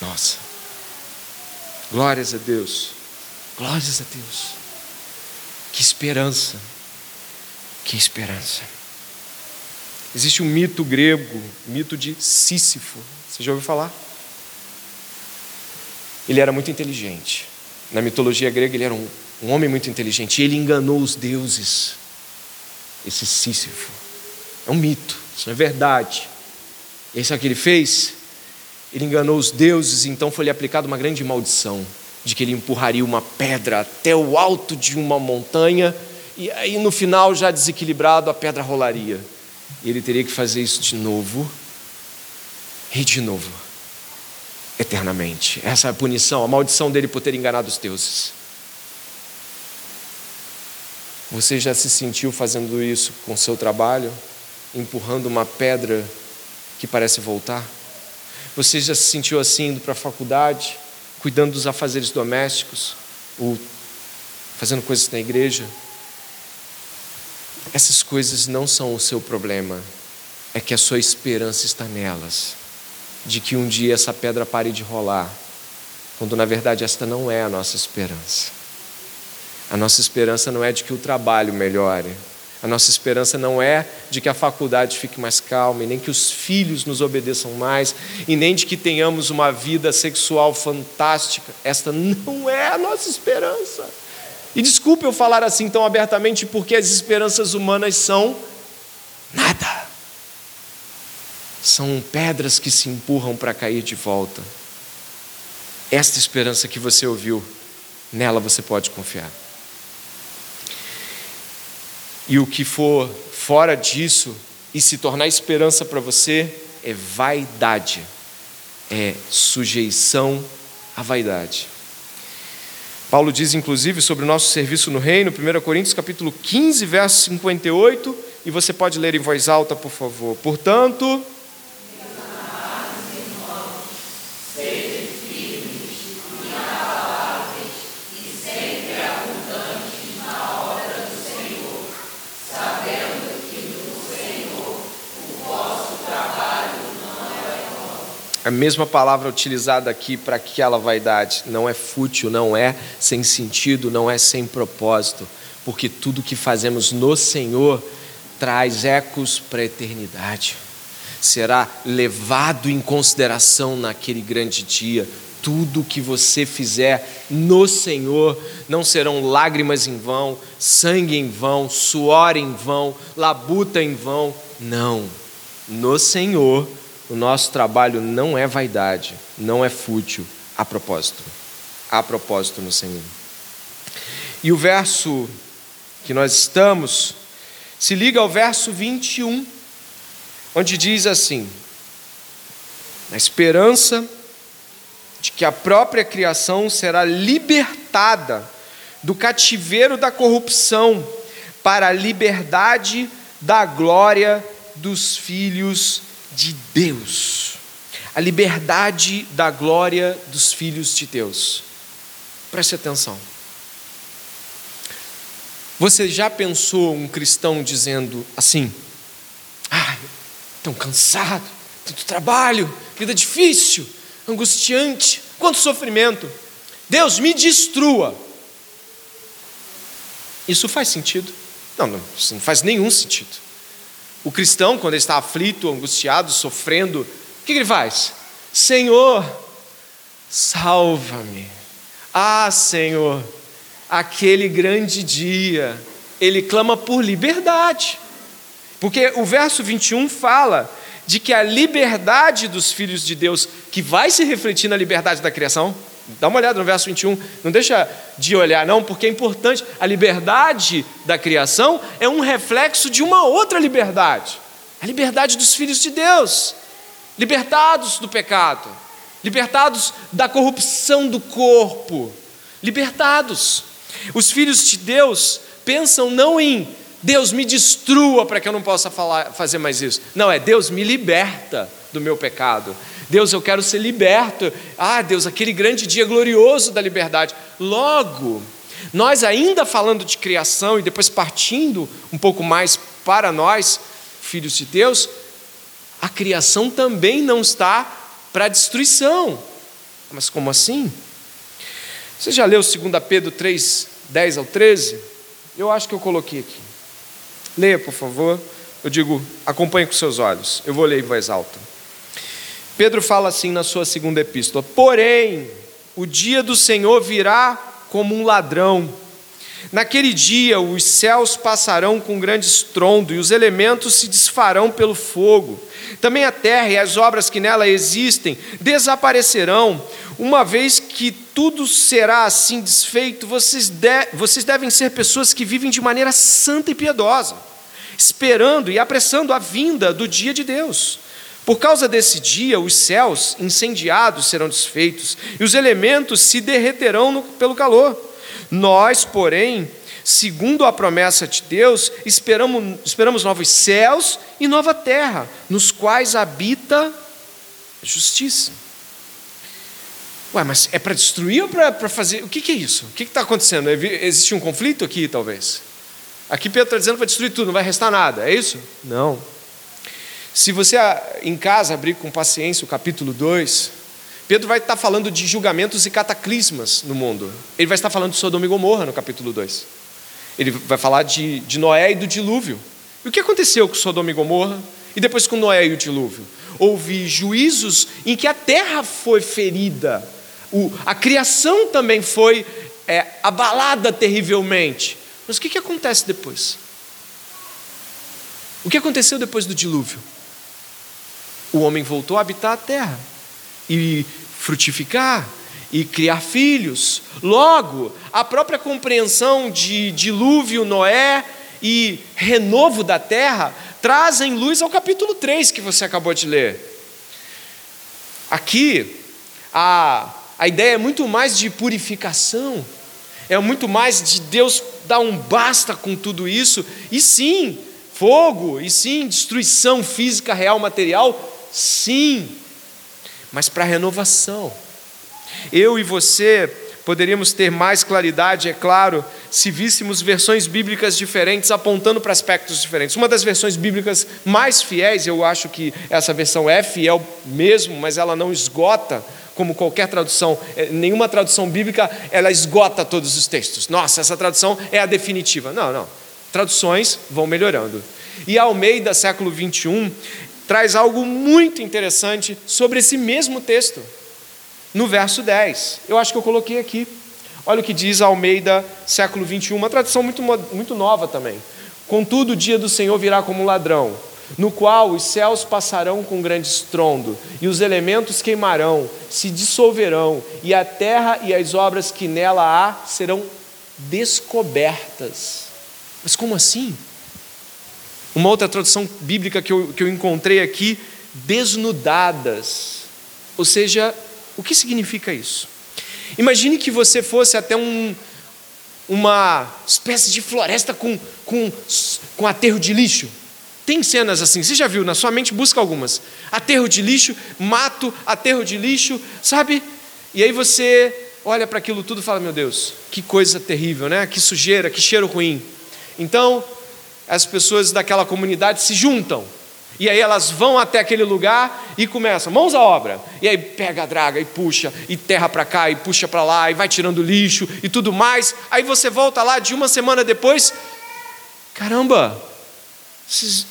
Nossa, glórias a Deus, glórias a Deus. Que esperança, que esperança. Existe um mito grego, mito de Sísifo. Você já ouviu falar? Ele era muito inteligente. Na mitologia grega, ele era um um homem muito inteligente, e ele enganou os deuses. Esse Sísifo. É um mito, isso não é verdade. E aí sabe o que ele fez? Ele enganou os deuses, então foi-lhe aplicada uma grande maldição de que ele empurraria uma pedra até o alto de uma montanha e aí no final, já desequilibrado, a pedra rolaria. E ele teria que fazer isso de novo e de novo eternamente. Essa é a punição, a maldição dele por ter enganado os deuses. Você já se sentiu fazendo isso com o seu trabalho, empurrando uma pedra que parece voltar? Você já se sentiu assim indo para a faculdade, cuidando dos afazeres domésticos, ou fazendo coisas na igreja? Essas coisas não são o seu problema, é que a sua esperança está nelas, de que um dia essa pedra pare de rolar, quando na verdade esta não é a nossa esperança. A nossa esperança não é de que o trabalho melhore, a nossa esperança não é de que a faculdade fique mais calma, e nem que os filhos nos obedeçam mais, e nem de que tenhamos uma vida sexual fantástica. Esta não é a nossa esperança. E desculpe eu falar assim tão abertamente, porque as esperanças humanas são nada. São pedras que se empurram para cair de volta. Esta esperança que você ouviu, nela você pode confiar. E o que for fora disso e se tornar esperança para você é vaidade, é sujeição à vaidade. Paulo diz inclusive sobre o nosso serviço no reino, 1 Coríntios capítulo 15, verso 58, e você pode ler em voz alta, por favor. Portanto, A mesma palavra utilizada aqui para aquela vaidade não é fútil, não é sem sentido, não é sem propósito, porque tudo que fazemos no Senhor traz ecos para a eternidade. Será levado em consideração naquele grande dia. Tudo que você fizer no Senhor não serão lágrimas em vão, sangue em vão, suor em vão, labuta em vão. Não. No Senhor o nosso trabalho não é vaidade, não é fútil, a propósito. A propósito no Senhor. E o verso que nós estamos se liga ao verso 21, onde diz assim: na esperança de que a própria criação será libertada do cativeiro da corrupção para a liberdade da glória dos filhos de Deus, a liberdade da glória dos filhos de Deus. Preste atenção. Você já pensou um cristão dizendo assim: ai, tão cansado, tanto trabalho, vida difícil, angustiante, quanto sofrimento. Deus me destrua. Isso faz sentido? Não, não, isso não faz nenhum sentido. O cristão, quando ele está aflito, angustiado, sofrendo, o que ele faz? Senhor, salva-me. Ah, Senhor, aquele grande dia, ele clama por liberdade. Porque o verso 21 fala de que a liberdade dos filhos de Deus, que vai se refletir na liberdade da criação, Dá uma olhada no verso 21. Não deixa de olhar, não, porque é importante. A liberdade da criação é um reflexo de uma outra liberdade a liberdade dos filhos de Deus, libertados do pecado, libertados da corrupção do corpo, libertados. Os filhos de Deus pensam não em Deus me destrua para que eu não possa falar, fazer mais isso. Não, é Deus me liberta do meu pecado. Deus, eu quero ser liberto. Ah, Deus, aquele grande dia glorioso da liberdade. Logo, nós ainda falando de criação e depois partindo um pouco mais para nós, filhos de Deus, a criação também não está para destruição. Mas como assim? Você já leu 2 Pedro 3, 10 ao 13? Eu acho que eu coloquei aqui. Leia, por favor. Eu digo, acompanhe com seus olhos. Eu vou ler em voz alta. Pedro fala assim na sua segunda epístola: Porém, o dia do Senhor virá como um ladrão. Naquele dia os céus passarão com grande estrondo e os elementos se desfarão pelo fogo. Também a terra e as obras que nela existem desaparecerão. Uma vez que tudo será assim desfeito, vocês, de, vocês devem ser pessoas que vivem de maneira santa e piedosa, esperando e apressando a vinda do dia de Deus Por causa desse dia, os céus incendiados serão desfeitos e os elementos se derreterão no, pelo calor. Nós, porém, segundo a promessa de Deus, esperamos, esperamos novos céus e nova terra, nos quais habita justiça. Ué, mas é para destruir ou para fazer? O que, que, é isso? O que está acontecendo? Existe um conflito aqui, talvez? Aqui Pedro está dizendo para destruir tudo, não vai restar nada, é isso? Não. Se você ah, em casa abrir com paciência o capítulo 2, Pedro vai estar falando de julgamentos e cataclismas no mundo. Ele vai estar falando de Sodoma e Gomorra no capítulo 2. Ele vai falar de, de Noé e do dilúvio. E o que aconteceu com Sodoma e Gomorra? E depois com Noé e o dilúvio? Houve juízos em que a terra foi ferida, o, a criação também foi é, abalada terrivelmente. Mas o que, que acontece depois? O que aconteceu depois do dilúvio? O homem voltou a habitar a terra e frutificar e criar filhos. Logo, a própria compreensão de dilúvio, Noé e renovo da terra trazem luz ao capítulo 3 que você acabou de ler. Aqui, a, a ideia é muito mais de purificação, é muito mais de Deus dar um basta com tudo isso, e sim, fogo, e sim, destruição física, real, material, Sim, mas para renovação. Eu e você poderíamos ter mais claridade, é claro, se víssemos versões bíblicas diferentes apontando para aspectos diferentes. Uma das versões bíblicas mais fiéis, eu acho que essa versão é fiel mesmo, mas ela não esgota como qualquer tradução, é, nenhuma tradução bíblica, ela esgota todos os textos. Nossa, essa tradução é a definitiva. Não, não. Traduções vão melhorando. E a Almeida, século 21, traz algo muito interessante sobre esse mesmo texto, no verso 10. Eu acho que eu coloquei aqui. Olha o que diz Almeida, século 21, uma tradução muito, muito nova também. Contudo, o dia do Senhor virá como um ladrão, no qual os céus passarão com grande estrondo, e os elementos queimarão, se dissolverão, e a terra e as obras que nela há serão descobertas. Mas como assim? Uma outra tradução bíblica que eu, que eu encontrei aqui, desnudadas. Ou seja, o que significa isso? Imagine que você fosse até um, uma espécie de floresta com, com, com aterro de lixo. Tem cenas assim, você já viu, na sua mente busca algumas. Aterro de lixo, mato, aterro de lixo, sabe? E aí você olha para aquilo tudo e fala: Meu Deus, que coisa terrível, né? Que sujeira, que cheiro ruim. Então, as pessoas daquela comunidade se juntam. E aí elas vão até aquele lugar e começam, mãos à obra. E aí pega a draga e puxa, e terra para cá, e puxa para lá, e vai tirando lixo e tudo mais. Aí você volta lá de uma semana depois, caramba,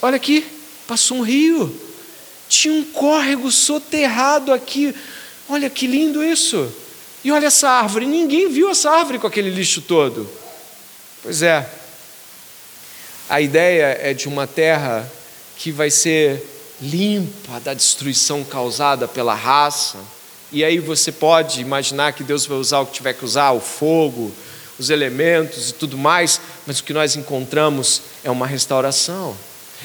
olha aqui, passou um rio. Tinha um córrego soterrado aqui. Olha que lindo isso. E olha essa árvore, ninguém viu essa árvore com aquele lixo todo. Pois é, a ideia é de uma terra que vai ser limpa da destruição causada pela raça. E aí você pode imaginar que Deus vai usar o que tiver que usar, o fogo, os elementos e tudo mais, mas o que nós encontramos é uma restauração.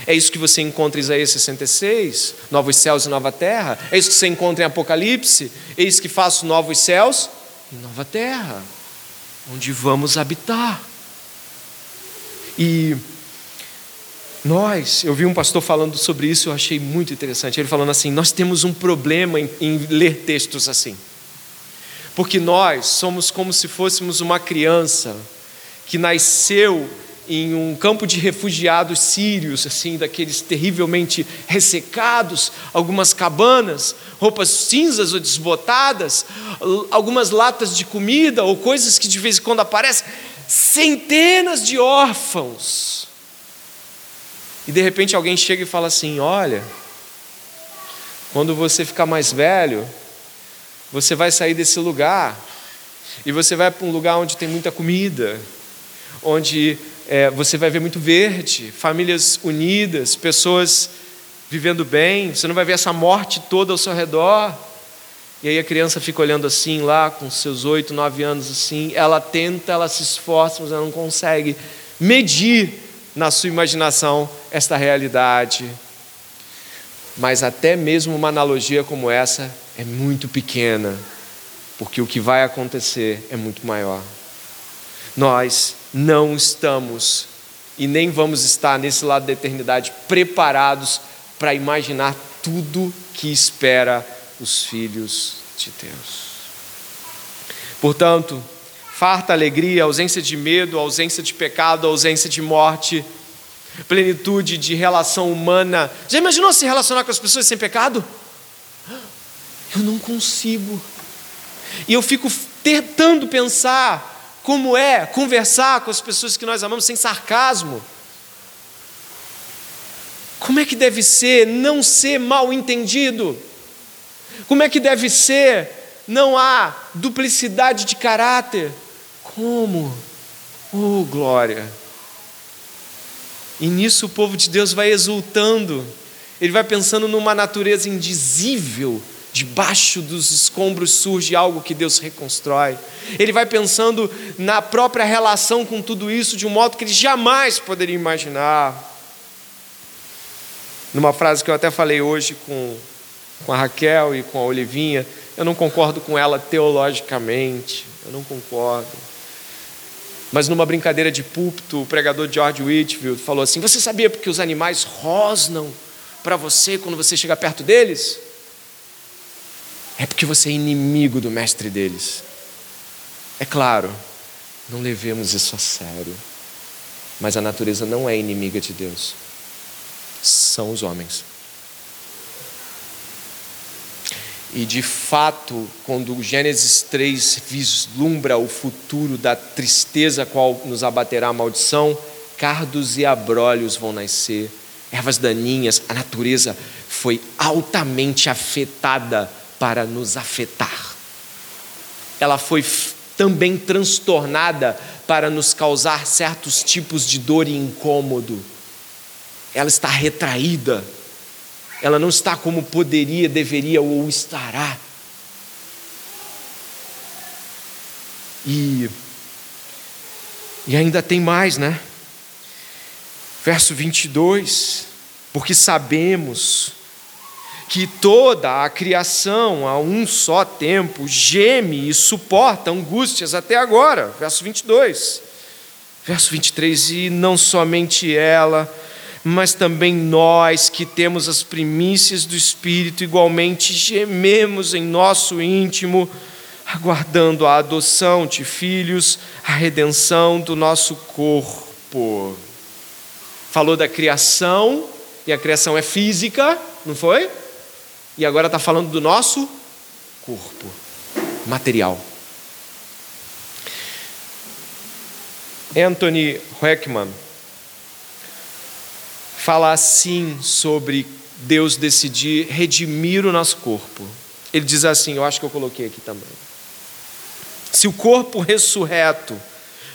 É isso que você encontra em Isaías 66, novos céus e nova terra. É isso que você encontra em Apocalipse. Eis que faço novos céus e nova terra, onde vamos habitar. E nós, eu vi um pastor falando sobre isso, eu achei muito interessante. Ele falando assim: nós temos um problema em, em ler textos assim. Porque nós somos como se fôssemos uma criança que nasceu em um campo de refugiados sírios, assim, daqueles terrivelmente ressecados, algumas cabanas, roupas cinzas ou desbotadas, algumas latas de comida ou coisas que de vez em quando aparecem, centenas de órfãos e de repente alguém chega e fala assim: Olha, quando você ficar mais velho, você vai sair desse lugar e você vai para um lugar onde tem muita comida, onde é, você vai ver muito verde, famílias unidas, pessoas vivendo bem, você não vai ver essa morte toda ao seu redor. E aí a criança fica olhando assim lá, com seus oito, nove anos assim, ela tenta, ela se esforça, mas ela não consegue medir na sua imaginação esta realidade. Mas até mesmo uma analogia como essa é muito pequena, porque o que vai acontecer é muito maior. Nós não estamos e nem vamos estar nesse lado da eternidade preparados para imaginar tudo que espera os filhos de Deus. Portanto, farta alegria, ausência de medo, ausência de pecado, ausência de morte, plenitude de relação humana. Já imaginou se relacionar com as pessoas sem pecado? Eu não consigo. E eu fico tentando pensar como é conversar com as pessoas que nós amamos sem sarcasmo. Como é que deve ser não ser mal entendido? Como é que deve ser não há duplicidade de caráter? Como? Oh, glória! E nisso o povo de Deus vai exultando, ele vai pensando numa natureza indizível, debaixo dos escombros surge algo que Deus reconstrói. Ele vai pensando na própria relação com tudo isso de um modo que ele jamais poderia imaginar. Numa frase que eu até falei hoje com, com a Raquel e com a Olivinha, eu não concordo com ela teologicamente, eu não concordo. Mas numa brincadeira de púlpito, o pregador George Whitfield falou assim: Você sabia porque os animais rosnam para você quando você chega perto deles? É porque você é inimigo do mestre deles. É claro, não levemos isso a sério. Mas a natureza não é inimiga de Deus, são os homens. E de fato, quando Gênesis 3 vislumbra o futuro da tristeza qual nos abaterá a maldição, cardos e abrolhos vão nascer, ervas daninhas, a natureza foi altamente afetada para nos afetar. Ela foi também transtornada para nos causar certos tipos de dor e incômodo. Ela está retraída ela não está como poderia, deveria ou estará. E, e ainda tem mais, né? Verso 22: Porque sabemos que toda a criação a um só tempo geme e suporta angústias até agora. Verso 22. Verso 23: E não somente ela, mas também nós que temos as primícias do Espírito, igualmente gememos em nosso íntimo, aguardando a adoção de filhos, a redenção do nosso corpo. Falou da criação, e a criação é física, não foi? E agora está falando do nosso corpo, material. Anthony Heckman fala assim sobre Deus decidir redimir o nosso corpo. Ele diz assim, eu acho que eu coloquei aqui também. Se o corpo ressurreto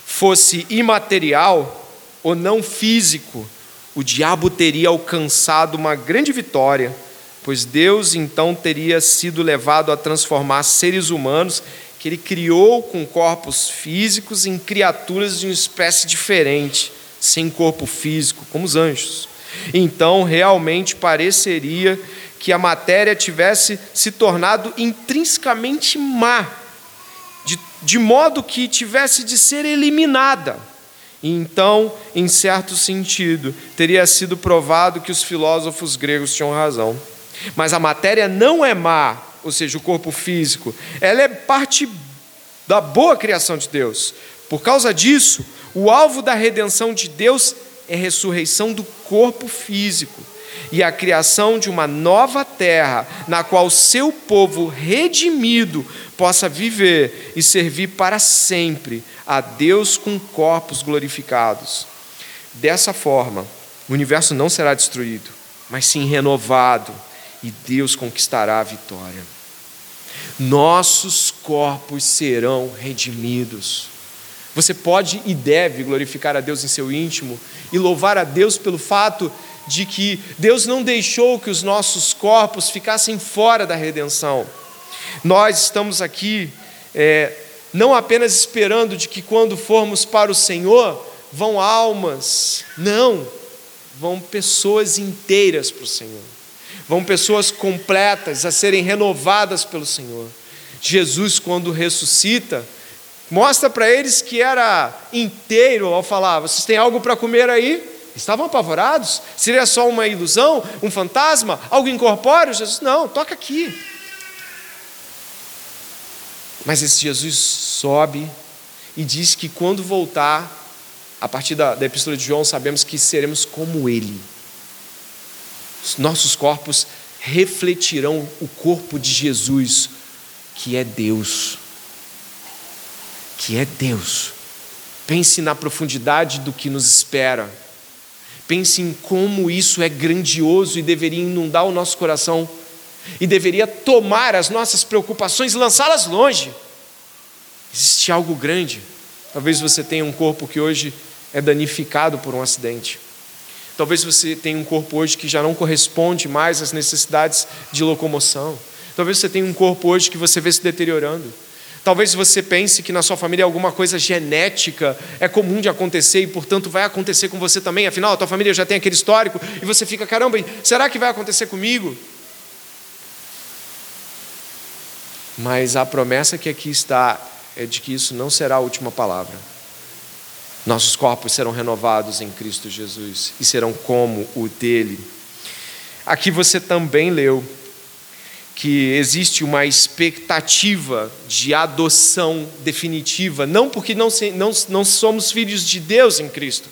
fosse imaterial ou não físico, o diabo teria alcançado uma grande vitória, pois Deus então teria sido levado a transformar seres humanos que ele criou com corpos físicos em criaturas de uma espécie diferente, sem corpo físico, como os anjos. Então, realmente pareceria que a matéria tivesse se tornado intrinsecamente má, de, de modo que tivesse de ser eliminada. Então, em certo sentido, teria sido provado que os filósofos gregos tinham razão. Mas a matéria não é má, ou seja, o corpo físico, ela é parte da boa criação de Deus. Por causa disso, o alvo da redenção de Deus é ressurreição do corpo físico e a criação de uma nova terra, na qual seu povo redimido possa viver e servir para sempre a Deus com corpos glorificados. Dessa forma, o universo não será destruído, mas sim renovado, e Deus conquistará a vitória. Nossos corpos serão redimidos. Você pode e deve glorificar a Deus em seu íntimo e louvar a Deus pelo fato de que Deus não deixou que os nossos corpos ficassem fora da redenção. Nós estamos aqui é, não apenas esperando de que quando formos para o Senhor vão almas, não, vão pessoas inteiras para o Senhor. vão pessoas completas a serem renovadas pelo Senhor. Jesus, quando ressuscita, mostra para eles que era inteiro ao falar: vocês têm algo para comer aí? Estavam apavorados. Seria só uma ilusão, um fantasma, algo incorpóreo? Jesus, não, toca aqui. Mas esse Jesus sobe e diz que quando voltar, a partir da, da Epístola de João, sabemos que seremos como Ele. Os nossos corpos refletirão o corpo de Jesus, que é Deus. Que é Deus. Pense na profundidade do que nos espera. Pense em como isso é grandioso e deveria inundar o nosso coração e deveria tomar as nossas preocupações e lançá-las longe. Existe algo grande. Talvez você tenha um corpo que hoje é danificado por um acidente. Talvez você tenha um corpo hoje que já não corresponde mais às necessidades de locomoção. Talvez você tenha um corpo hoje que você vê se deteriorando. Talvez você pense que na sua família alguma coisa genética é comum de acontecer e, portanto, vai acontecer com você também. Afinal, a tua família já tem aquele histórico e você fica, caramba, será que vai acontecer comigo? Mas a promessa que aqui está é de que isso não será a última palavra. Nossos corpos serão renovados em Cristo Jesus e serão como o dele. Aqui você também leu que existe uma expectativa de adoção definitiva, não porque não, não, não somos filhos de Deus em Cristo,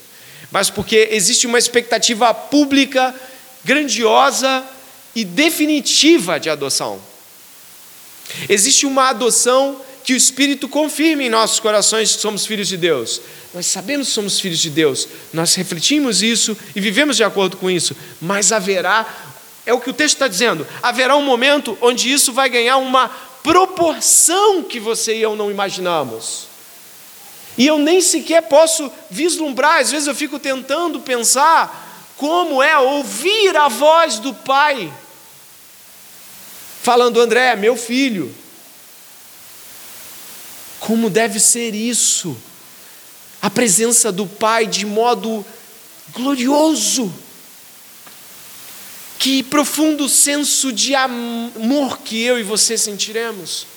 mas porque existe uma expectativa pública, grandiosa e definitiva de adoção. Existe uma adoção que o Espírito confirme em nossos corações que somos filhos de Deus. Nós sabemos que somos filhos de Deus, nós refletimos isso e vivemos de acordo com isso, mas haverá, é o que o texto está dizendo, haverá um momento onde isso vai ganhar uma proporção que você e eu não imaginamos. E eu nem sequer posso vislumbrar, às vezes eu fico tentando pensar como é ouvir a voz do Pai falando: André, meu filho, como deve ser isso? A presença do Pai de modo glorioso. Que profundo senso de amor que eu e você sentiremos,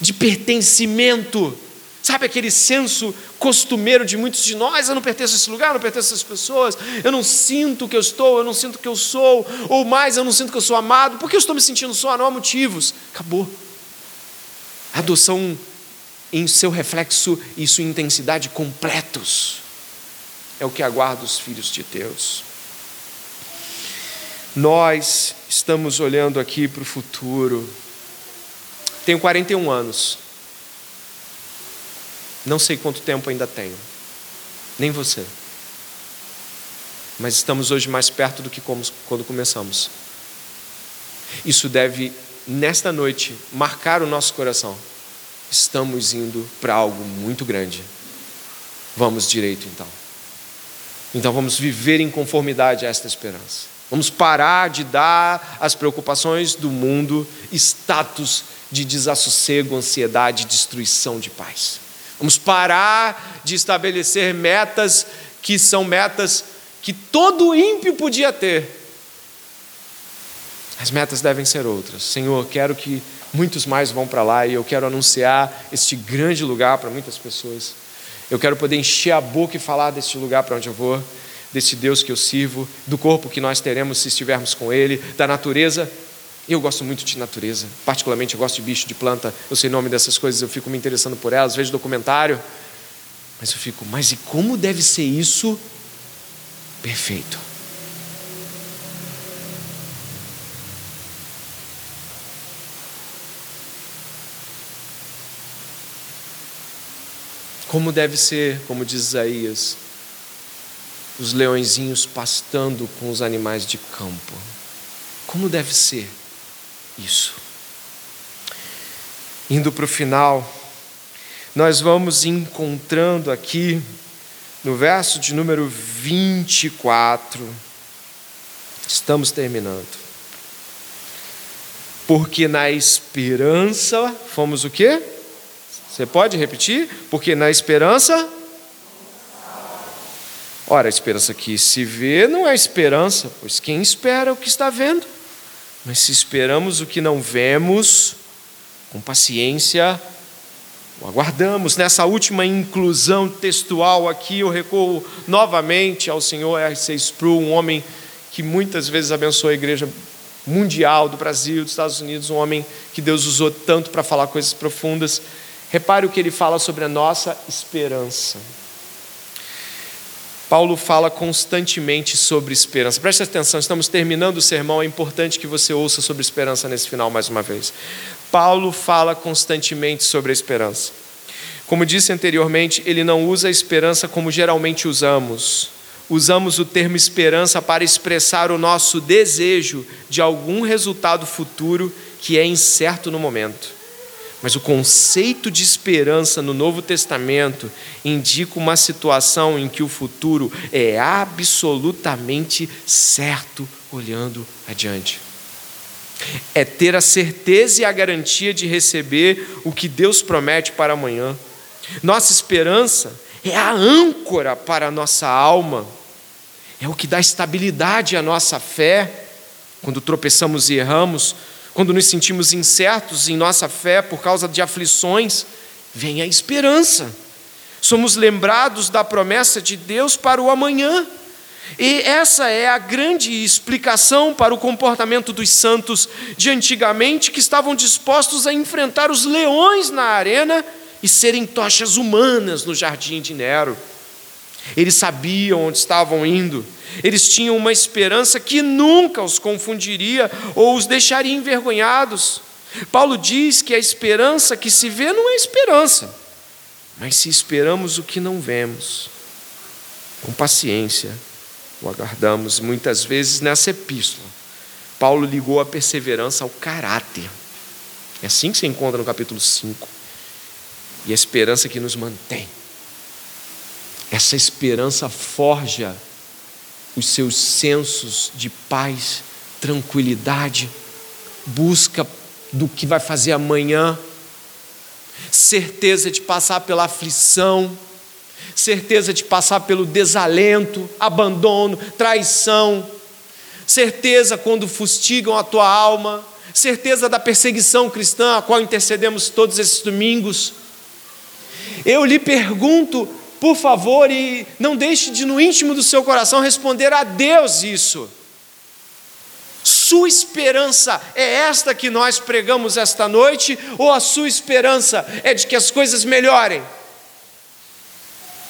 de pertencimento. Sabe aquele senso costumeiro de muitos de nós? Eu não pertenço a esse lugar, eu não pertenço a essas pessoas, eu não sinto que eu estou, eu não sinto que eu sou, ou mais, eu não sinto que eu sou amado, porque eu estou me sentindo só? Não há motivos. Acabou. adoção em seu reflexo e sua intensidade completos. É o que aguarda os filhos de Deus. Nós estamos olhando aqui para o futuro. Tenho 41 anos. Não sei quanto tempo ainda tenho. Nem você. Mas estamos hoje mais perto do que quando começamos. Isso deve, nesta noite, marcar o nosso coração estamos indo para algo muito grande. Vamos direito então. Então vamos viver em conformidade a esta esperança. Vamos parar de dar às preocupações do mundo status de desassossego, ansiedade, destruição de paz. Vamos parar de estabelecer metas que são metas que todo ímpio podia ter. As metas devem ser outras. Senhor, quero que muitos mais vão para lá e eu quero anunciar este grande lugar para muitas pessoas. Eu quero poder encher a boca e falar deste lugar para onde eu vou, desse Deus que eu sirvo, do corpo que nós teremos se estivermos com Ele, da natureza. Eu gosto muito de natureza, particularmente eu gosto de bicho, de planta, eu sei o nome dessas coisas, eu fico me interessando por elas, vejo documentário, mas eu fico, mas e como deve ser isso perfeito? Como deve ser, como diz Isaías, os leõezinhos pastando com os animais de campo. Como deve ser isso? Indo para o final, nós vamos encontrando aqui, no verso de número 24, estamos terminando. Porque na esperança fomos o quê? Você pode repetir? Porque na esperança Ora, a esperança que se vê não é esperança, pois quem espera o que está vendo? Mas se esperamos o que não vemos, com paciência o aguardamos. Nessa última inclusão textual aqui, eu recorro novamente ao senhor R.C. Sproul, um homem que muitas vezes abençoou a igreja mundial do Brasil, dos Estados Unidos, um homem que Deus usou tanto para falar coisas profundas. Repare o que ele fala sobre a nossa esperança. Paulo fala constantemente sobre esperança. Preste atenção, estamos terminando o sermão, é importante que você ouça sobre esperança nesse final mais uma vez. Paulo fala constantemente sobre a esperança. Como disse anteriormente, ele não usa a esperança como geralmente usamos. Usamos o termo esperança para expressar o nosso desejo de algum resultado futuro que é incerto no momento. Mas o conceito de esperança no Novo Testamento indica uma situação em que o futuro é absolutamente certo olhando adiante. É ter a certeza e a garantia de receber o que Deus promete para amanhã. Nossa esperança é a âncora para a nossa alma, é o que dá estabilidade à nossa fé quando tropeçamos e erramos quando nos sentimos incertos em nossa fé por causa de aflições, vem a esperança. Somos lembrados da promessa de Deus para o amanhã. E essa é a grande explicação para o comportamento dos santos de antigamente que estavam dispostos a enfrentar os leões na arena e serem tochas humanas no jardim de Nero. Eles sabiam onde estavam indo, eles tinham uma esperança que nunca os confundiria ou os deixaria envergonhados. Paulo diz que a esperança que se vê não é esperança, mas se esperamos o que não vemos, com paciência o aguardamos. Muitas vezes nessa epístola, Paulo ligou a perseverança ao caráter. É assim que se encontra no capítulo 5. E a esperança que nos mantém. Essa esperança forja os seus sensos de paz, tranquilidade, busca do que vai fazer amanhã, certeza de passar pela aflição, certeza de passar pelo desalento, abandono, traição, certeza quando fustigam a tua alma, certeza da perseguição cristã, a qual intercedemos todos esses domingos. Eu lhe pergunto, por favor, e não deixe de no íntimo do seu coração responder a Deus isso. Sua esperança é esta que nós pregamos esta noite, ou a sua esperança é de que as coisas melhorem?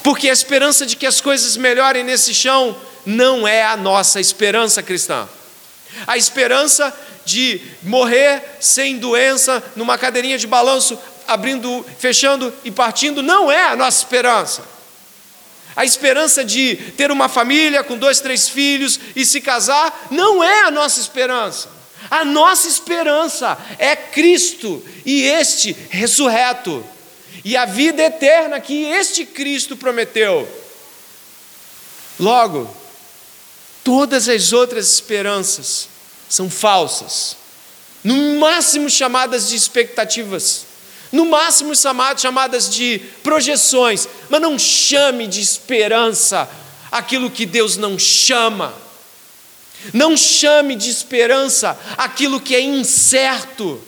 Porque a esperança de que as coisas melhorem nesse chão não é a nossa esperança cristã. A esperança de morrer sem doença numa cadeirinha de balanço, abrindo, fechando e partindo, não é a nossa esperança. A esperança de ter uma família com dois, três filhos e se casar não é a nossa esperança. A nossa esperança é Cristo e este ressurreto, e a vida eterna que este Cristo prometeu. Logo, todas as outras esperanças são falsas, no máximo chamadas de expectativas no máximo chamadas de projeções, mas não chame de esperança aquilo que Deus não chama. Não chame de esperança aquilo que é incerto.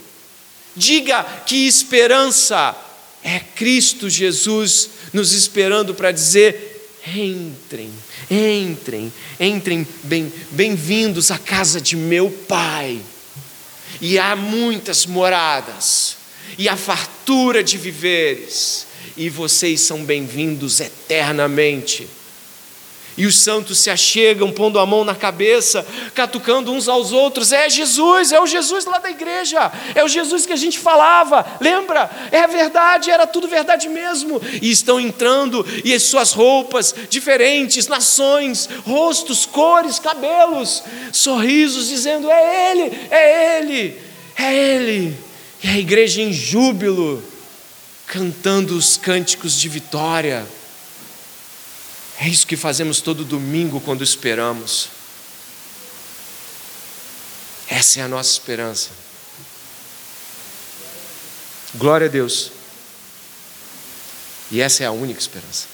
Diga que esperança é Cristo Jesus nos esperando para dizer: entrem, entrem, entrem, bem, bem-vindos à casa de meu Pai. E há muitas moradas e a fartura de viveres, e vocês são bem-vindos eternamente. E os santos se achegam, pondo a mão na cabeça, catucando uns aos outros. É Jesus, é o Jesus lá da igreja, é o Jesus que a gente falava. Lembra? É verdade, era tudo verdade mesmo. E estão entrando, e as suas roupas diferentes, nações, rostos, cores, cabelos, sorrisos, dizendo: É Ele, é Ele, é Ele. E a igreja em júbilo, cantando os cânticos de vitória. É isso que fazemos todo domingo quando esperamos. Essa é a nossa esperança. Glória a Deus. E essa é a única esperança.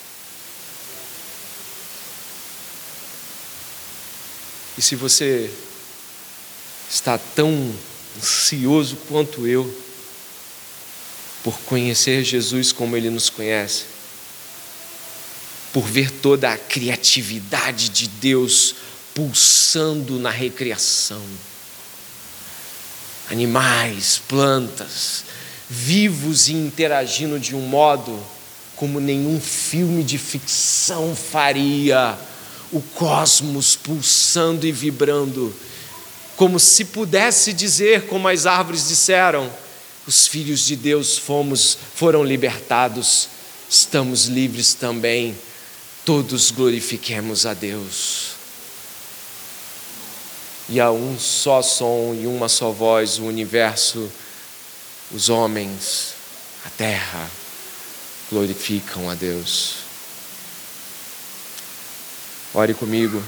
E se você está tão ansioso quanto eu por conhecer Jesus como ele nos conhece, por ver toda a criatividade de Deus pulsando na recriação. Animais, plantas, vivos e interagindo de um modo como nenhum filme de ficção faria. O cosmos pulsando e vibrando, como se pudesse dizer, como as árvores disseram: os filhos de Deus fomos, foram libertados, estamos livres também todos glorifiquemos a Deus. E a um só som e uma só voz, o universo, os homens, a terra, glorificam a Deus. Ore comigo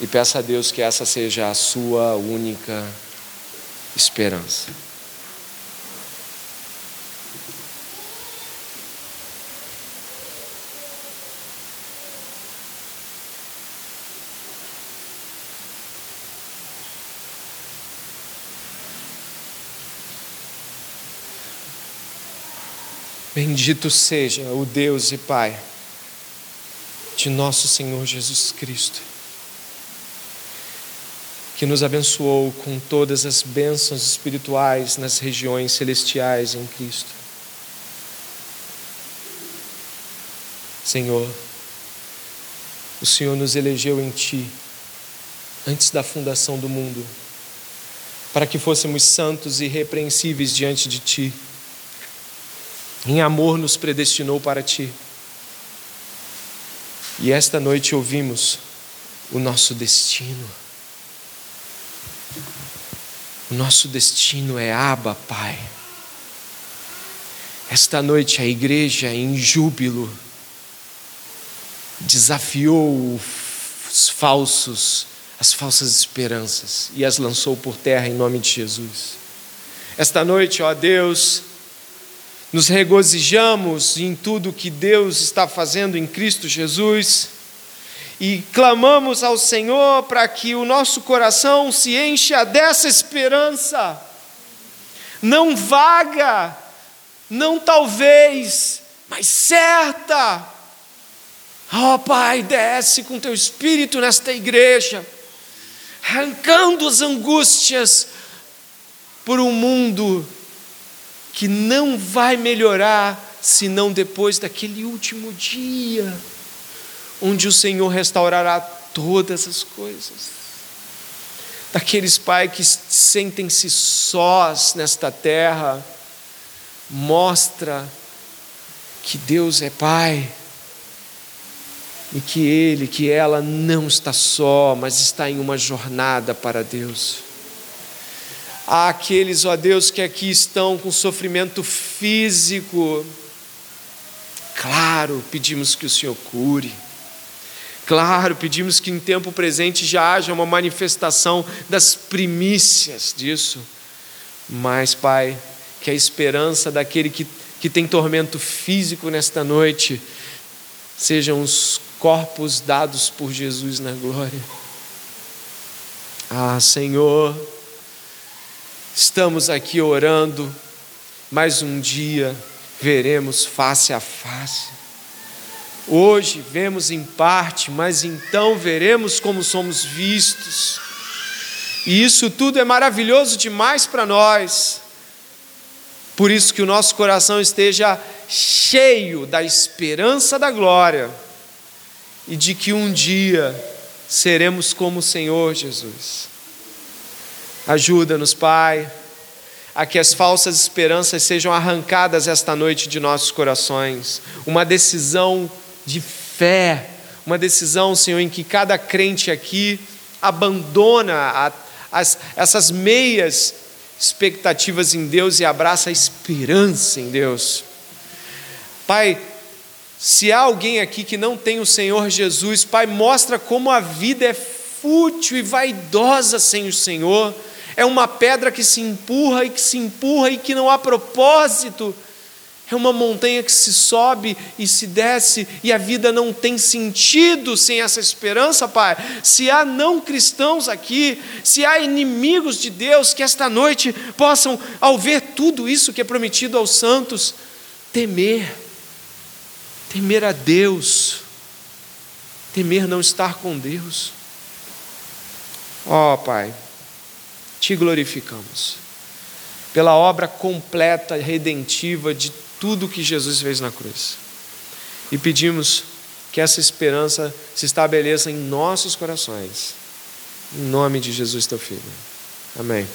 e peça a Deus que essa seja a sua única esperança. Bendito seja o Deus e Pai de nosso Senhor Jesus Cristo, que nos abençoou com todas as bênçãos espirituais nas regiões celestiais em Cristo. Senhor, o Senhor nos elegeu em Ti antes da fundação do mundo, para que fôssemos santos e irrepreensíveis diante de Ti em amor nos predestinou para ti. E esta noite ouvimos o nosso destino. Nosso destino é Aba, Pai. Esta noite a igreja, em júbilo, desafiou os falsos, as falsas esperanças e as lançou por terra em nome de Jesus. Esta noite, ó Deus, nos regozijamos em tudo que Deus está fazendo em Cristo Jesus e clamamos ao Senhor para que o nosso coração se encha dessa esperança, não vaga, não talvez, mas certa. Oh, Pai, desce com teu espírito nesta igreja, arrancando as angústias por um mundo que não vai melhorar senão depois daquele último dia, onde o Senhor restaurará todas as coisas. Daqueles pais que sentem-se sós nesta terra, mostra que Deus é Pai e que ele, que ela não está só, mas está em uma jornada para Deus àqueles, ó Deus, que aqui estão com sofrimento físico. Claro, pedimos que o Senhor cure. Claro, pedimos que em tempo presente já haja uma manifestação das primícias disso. Mas, Pai, que a esperança daquele que, que tem tormento físico nesta noite sejam os corpos dados por Jesus na glória. Ah, Senhor, Estamos aqui orando, mais um dia veremos face a face. Hoje vemos em parte, mas então veremos como somos vistos. E isso tudo é maravilhoso demais para nós. Por isso que o nosso coração esteja cheio da esperança da glória e de que um dia seremos como o Senhor Jesus. Ajuda-nos, Pai, a que as falsas esperanças sejam arrancadas esta noite de nossos corações. Uma decisão de fé, uma decisão, Senhor, em que cada crente aqui abandona a, as, essas meias expectativas em Deus e abraça a esperança em Deus. Pai, se há alguém aqui que não tem o Senhor Jesus, Pai, mostra como a vida é fútil e vaidosa sem o Senhor é uma pedra que se empurra e que se empurra e que não há propósito É uma montanha que se sobe e se desce, e a vida não tem sentido sem essa esperança, Pai. Se há não cristãos aqui, se há inimigos de Deus, que esta noite possam, ao ver tudo isso que é prometido aos santos, temer, temer a Deus, temer não estar com Deus. Ó oh, Pai, te glorificamos pela obra completa, redentiva de tudo que Jesus fez na cruz. E pedimos que essa esperança se estabeleça em nossos corações. Em nome de Jesus, teu filho. Amém.